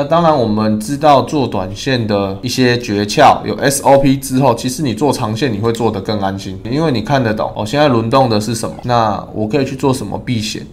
那当然，我们知道做短线的一些诀窍，有 SOP 之后，其实你做长线你会做得更安心，因为你看得懂哦。现在轮动的是什么？那我可以去做什么避险？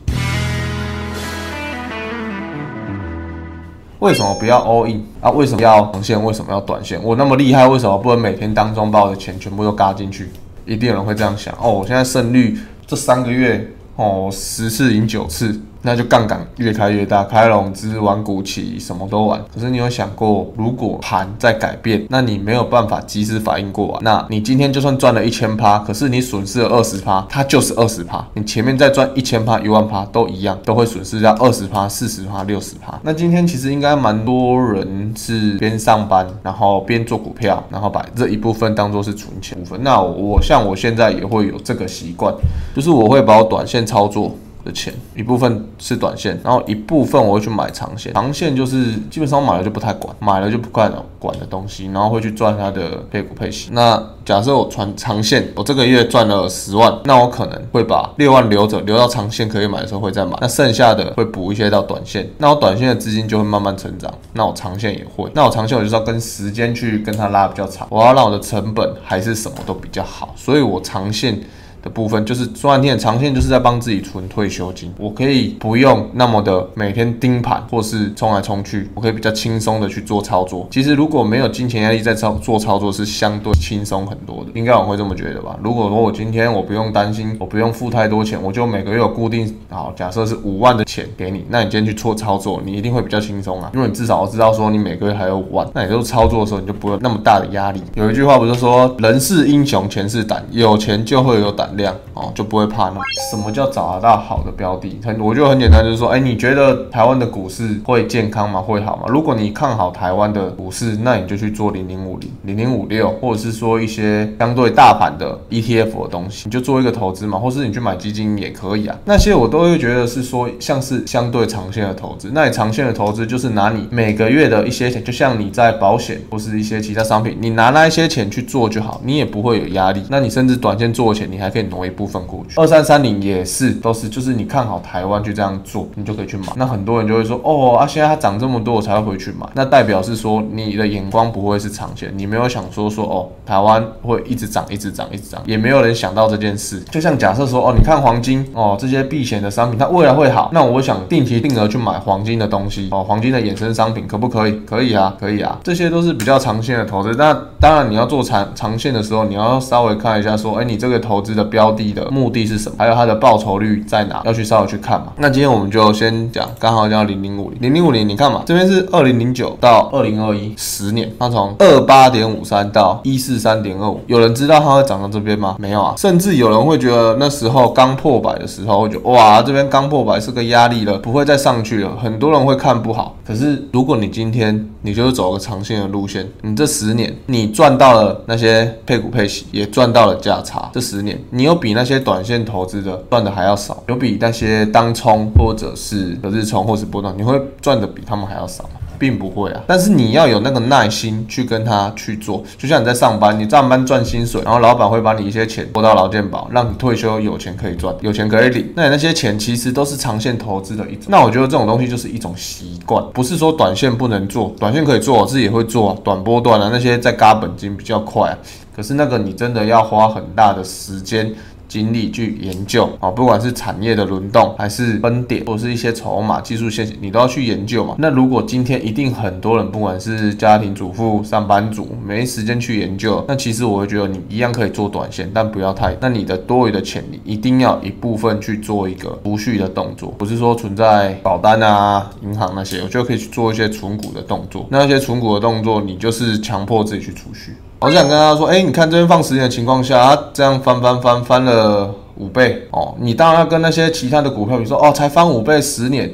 为什么不要 all in 啊？为什么要长线？为什么要短线？我那么厉害，为什么不能每天当中把我的钱全部都嘎进去？一定有人会这样想哦。我现在胜率这三个月哦，十次赢九次。那就杠杆越开越大，开融资、玩股期，什么都玩。可是你有想过，如果盘在改变，那你没有办法及时反应过来。那你今天就算赚了一千趴，可是你损失了二十趴，它就是二十趴。你前面再赚一千趴、一万趴都一样，都会损失掉二十趴、四十趴、六十趴。那今天其实应该蛮多人是边上班，然后边做股票，然后把这一部分当做是存钱部分。那我像我现在也会有这个习惯，就是我会把我短线操作。的钱一部分是短线，然后一部分我会去买长线。长线就是基本上买了就不太管，买了就不管管的东西，然后会去赚它的配股配息。那假设我传长线，我这个月赚了十万，那我可能会把六万留着，留到长线可以买的时候会再买。那剩下的会补一些到短线，那我短线的资金就会慢慢成长。那我长线也会，那我长线我就是要跟时间去跟它拉比较长，我要让我的成本还是什么都比较好，所以我长线。的部分就是赚天长线，就是在帮自己存退休金。我可以不用那么的每天盯盘或是冲来冲去，我可以比较轻松的去做操作。其实如果没有金钱压力在操做操作，是相对轻松很多的。应该我会这么觉得吧？如果说我今天我不用担心，我不用付太多钱，我就每个月有固定好，假设是五万的钱给你，那你今天去做操作，你一定会比较轻松啊，因为你至少知道说你每个月还有五万，那你就操作的时候你就不会那么大的压力。有一句话不是说人是英雄，钱是胆，有钱就会有胆量哦，就不会怕那什么叫找得到好的标的？很，我觉得很简单，就是说，哎，你觉得台湾的股市会健康吗？会好吗？如果你看好台湾的股市，那你就去做零零五零、零零五六，或者是说一些相对大盘的 ETF 的东西，你就做一个投资嘛，或是你去买基金也可以啊。那些我都会觉得是说，像是相对长线的投资。那你长线的投资就是拿你每个月的一些钱，就像你在保险或是一些其他商品，你拿那一些钱去做就好，你也不会有压力。那你甚至短线做钱，你还可以挪一部分过去。二三三零也是，都是就是你看好台湾去这样做，你就可以去买。那很多人就会说，哦啊，现在它涨这么多，我才会回去买。那代表是说你的眼光不会是长线，你没有想说说哦，台湾会一直涨，一直涨，一直涨，也没有人想到这件事。就像假设说，哦，你看黄金，哦，这些避险的商品，它未来会好，那我想定期定额去买黄金的东西，哦，黄金的衍生商品可不可以？可以啊，可以啊，这些都是比较长线的投资。那当然你要做长长线的时候，你要稍微看一下说，哎，你这个投资的标的的。目的是什么？还有它的报酬率在哪？要去稍微去看嘛。那今天我们就先讲，刚好讲零零五零，零零五零，你看嘛，这边是二零零九到二零二一十年，它从二八点五三到一四三点二五，有人知道它会涨到这边吗？没有啊，甚至有人会觉得那时候刚破百的时候，会觉得哇，这边刚破百是个压力了，不会再上去了。很多人会看不好。可是如果你今天你就是走个长线的路线，你这十年你赚到了那些配股配息，也赚到了价差，这十年你有比那些短线投资的赚的还要少，有比那些当冲或者是日冲或是波段，你会赚的比他们还要少吗？并不会啊，但是你要有那个耐心去跟他去做，就像你在上班，你上班赚薪水，然后老板会把你一些钱拨到劳健保，让你退休有钱可以赚，有钱可以领。那你那些钱其实都是长线投资的一种。那我觉得这种东西就是一种习惯，不是说短线不能做，短线可以做，我自己也会做短波段啊，那些在嘎本金比较快，可是那个你真的要花很大的时间。精力去研究啊，不管是产业的轮动，还是分点，或者是一些筹码、技术线型，你都要去研究嘛。那如果今天一定很多人，不管是家庭主妇、上班族，没时间去研究，那其实我会觉得你一样可以做短线，但不要太。那你的多余的钱，你一定要一部分去做一个储蓄的动作，不是说存在保单啊、银行那些，我觉得可以去做一些存股的动作。那些存股的动作，你就是强迫自己去储蓄。我想跟他说，哎，你看这边放十年的情况下，它这样翻翻翻翻了五倍哦。你当然要跟那些其他的股票，比如说哦，才翻五倍十年，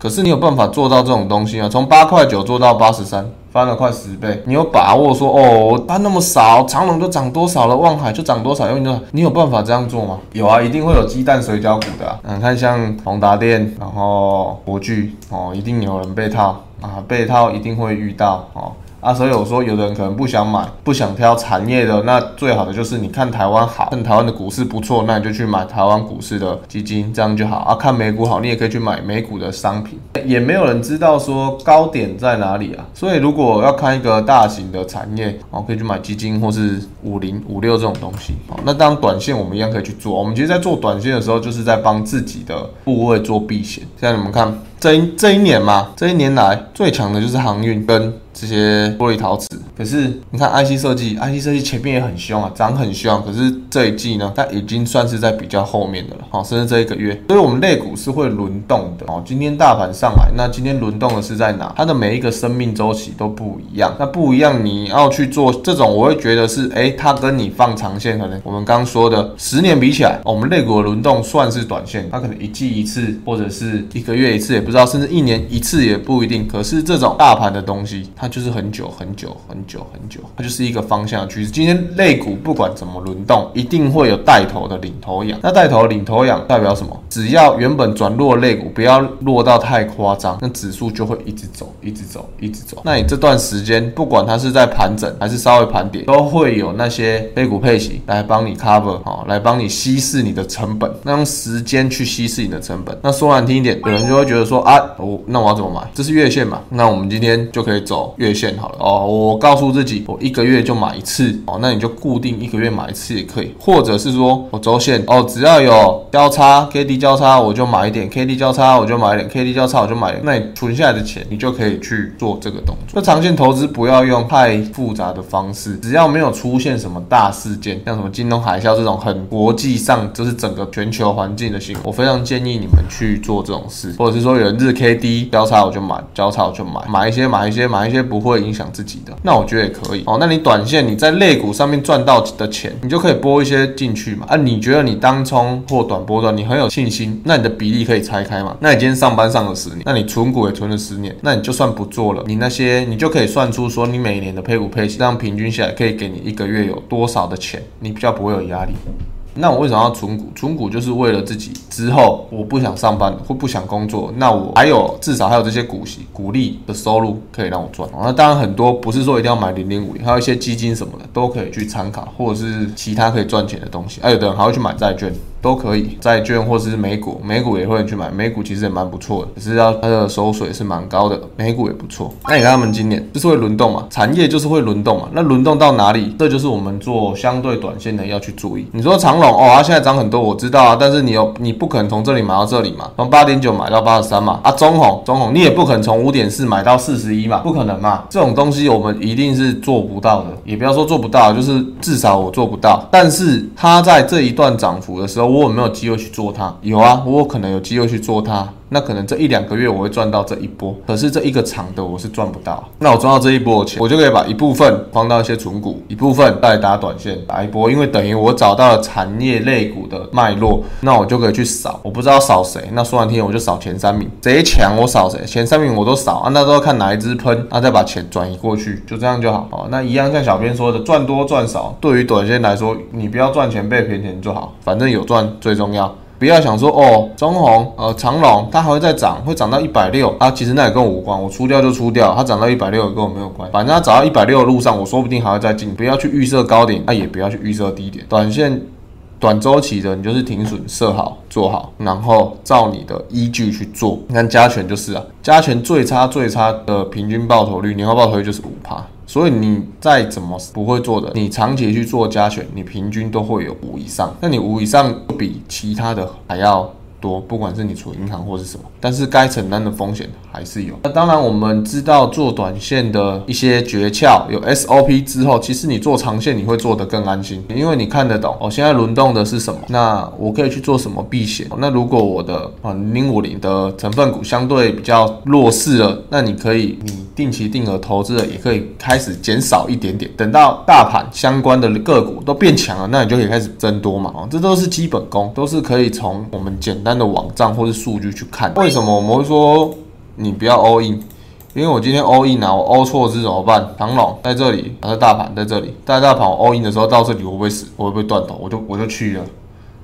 可是你有办法做到这种东西啊？从八块九做到八十三，翻了快十倍。你有把握说哦，它那么少，长隆就涨多少了，望海就涨多少？因为你你有办法这样做吗？有啊，一定会有鸡蛋水饺股的。你看像宏达电，然后国巨哦，一定有人被套啊，被套一定会遇到哦。啊。所以我说，有的人可能不想买，不想挑产业的，那最好的就是你看台湾好，看台湾的股市不错，那你就去买台湾股市的基金，这样就好啊。看美股好，你也可以去买美股的商品。也没有人知道说高点在哪里啊。所以如果要看一个大型的产业，哦，可以去买基金或是五零五六这种东西。好，那当短线我们一样可以去做。我们其实，在做短线的时候，就是在帮自己的部位做避险。现在你们看。这一这一年嘛，这一年来最强的就是航运跟这些玻璃陶瓷。可是你看 IC 设计，IC 设计前面也很凶啊，涨很凶。可是这一季呢，它已经算是在比较后面的了。好，甚至这一个月，所以我们类股是会轮动的。哦，今天大盘上来，那今天轮动的是在哪？它的每一个生命周期都不一样。那不一样，你要去做这种，我会觉得是，哎，它跟你放长线，可能我们刚说的十年比起来，我们类股的轮动算是短线，它可能一季一次，或者是一个月一次，也不是知道，甚至一年一次也不一定。可是这种大盘的东西，它就是很久很久很久很久，它就是一个方向趋势。今天类股不管怎么轮动，一定会有带头的领头羊。那带头领头羊代表什么？只要原本转弱类股不要落到太夸张，那指数就会一直走，一直走，一直走。那你这段时间不管它是在盘整还是稍微盘点，都会有那些类股配型来帮你 cover 好，来帮你稀释你的成本。那用时间去稀释你的成本。那说难听一点，有人就会觉得说啊。我那我要怎么买？这是月线嘛？那我们今天就可以走月线好了哦。我告诉自己，我一个月就买一次哦。那你就固定一个月买一次也可以，或者是说我周线哦，只要有交叉 K D 交叉，我就买一点 K D 交叉，我就买一点 K D 交叉，我就买。那你存下来的钱，你就可以去做这个动作。那长线投资不要用太复杂的方式，只要没有出现什么大事件，像什么金融海啸这种很国际上就是整个全球环境的新闻，我非常建议你们去做这种事，或者是说有日 K D 交叉我就买，交叉我就买，买一些买一些买一些不会影响自己的，那我觉得也可以哦。那你短线你在类股上面赚到的钱，你就可以拨一些进去嘛。啊，你觉得你当冲或短波段你很有信心，那你的比例可以拆开嘛？那你今天上班上了十年，那你存股也存了十年，那你就算不做了，你那些你就可以算出说你每年的配股配息，这样平均下来可以给你一个月有多少的钱，你比较不会有压力。那我为什么要存股？存股就是为了自己之后我不想上班或不想工作，那我还有至少还有这些股息、股利的收入可以让我赚。那当然很多不是说一定要买零零五零，还有一些基金什么的都可以去参考，或者是其他可以赚钱的东西。还有的人还会去买债券。都可以，债券或者是美股，美股也会去买，美股其实也蛮不错的，只是要它的收水是蛮高的，美股也不错。那你看他们今年就是会轮动嘛，产业就是会轮动嘛，那轮动到哪里，这就是我们做相对短线的要去注意。你说长隆哦，它现在涨很多，我知道啊，但是你有你不可能从这里买到这里嘛，从八点九买到八十三嘛，啊中红中红你也不可能从五点四买到四十一嘛，不可能嘛，这种东西我们一定是做不到的，也不要说做到，就是至少我做不到。但是它在这一段涨幅的时候，我有没有机会去做它？有啊，我可能有机会去做它。那可能这一两个月我会赚到这一波，可是这一个长的我是赚不到。那我赚到这一波的钱，我就可以把一部分放到一些存股，一部分再打短线打一波，因为等于我找到了产业类股的脉络，那我就可以去扫。我不知道扫谁，那说完听我就扫前三名，谁强我扫谁，前三名我都扫啊，那都要看哪一支喷，那再把钱转移过去，就这样就好。哦，那一样像小编说的，赚多赚少，对于短线来说，你不要赚钱被赔钱就好，反正有赚最重要。不要想说哦，中红呃长隆它还会再涨，会涨到一百六啊，其实那也跟我无关，我出掉就出掉，它涨到一百六跟我没有关，反正它涨到一百六的路上，我说不定还会再进，不要去预设高点，那也不要去预设低点，短线短周期的你就是停损设好做好，然后照你的依据去做，你看加权就是啊，加权最差最差的平均报酬率，年化报酬率就是五趴。所以你再怎么不会做的，你长期去做加权，你平均都会有五以上。那你五以上比其他的还要多，不管是你存银行或是什么，但是该承担的风险还是有。那当然我们知道做短线的一些诀窍，有 SOP 之后，其实你做长线你会做得更安心，因为你看得懂哦，现在轮动的是什么，那我可以去做什么避险。那如果我的啊零五零的成分股相对比较弱势了，那你可以你。定期定额投资的也可以开始减少一点点，等到大盘相关的个股都变强了，那你就可以开始增多嘛。哦，这都是基本功，都是可以从我们简单的网站或是数据去看。为什么我们会说你不要 all in？因为我今天 all in 啊，我 all 错是怎么办？唐龙在这里，还是大盘在这里？在大盘 all in 的时候到这里会不会死？会不会断头？我就我就去了。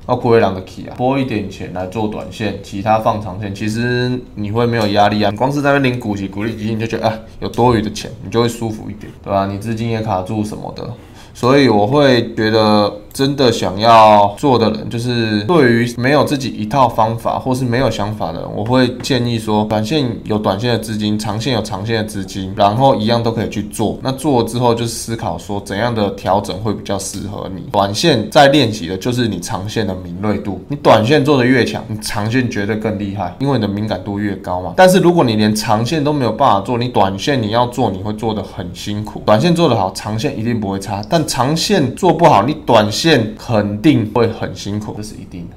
要归两的 key 啊，拨一点钱来做短线，其他放长线，其实你会没有压力啊。你光是在那领股息、股利基金就觉得啊，有多余的钱，你就会舒服一点，对吧？你资金也卡住什么的。所以我会觉得，真的想要做的人，就是对于没有自己一套方法或是没有想法的人，我会建议说，短线有短线的资金，长线有长线的资金，然后一样都可以去做。那做了之后，就思考说怎样的调整会比较适合你。短线在练习的就是你长线的敏锐度，你短线做的越强，你长线绝对更厉害，因为你的敏感度越高嘛。但是如果你连长线都没有办法做，你短线你要做，你会做的很辛苦。短线做得好，长线一定不会差，但长线做不好，你短线肯定会很辛苦，这是一定的。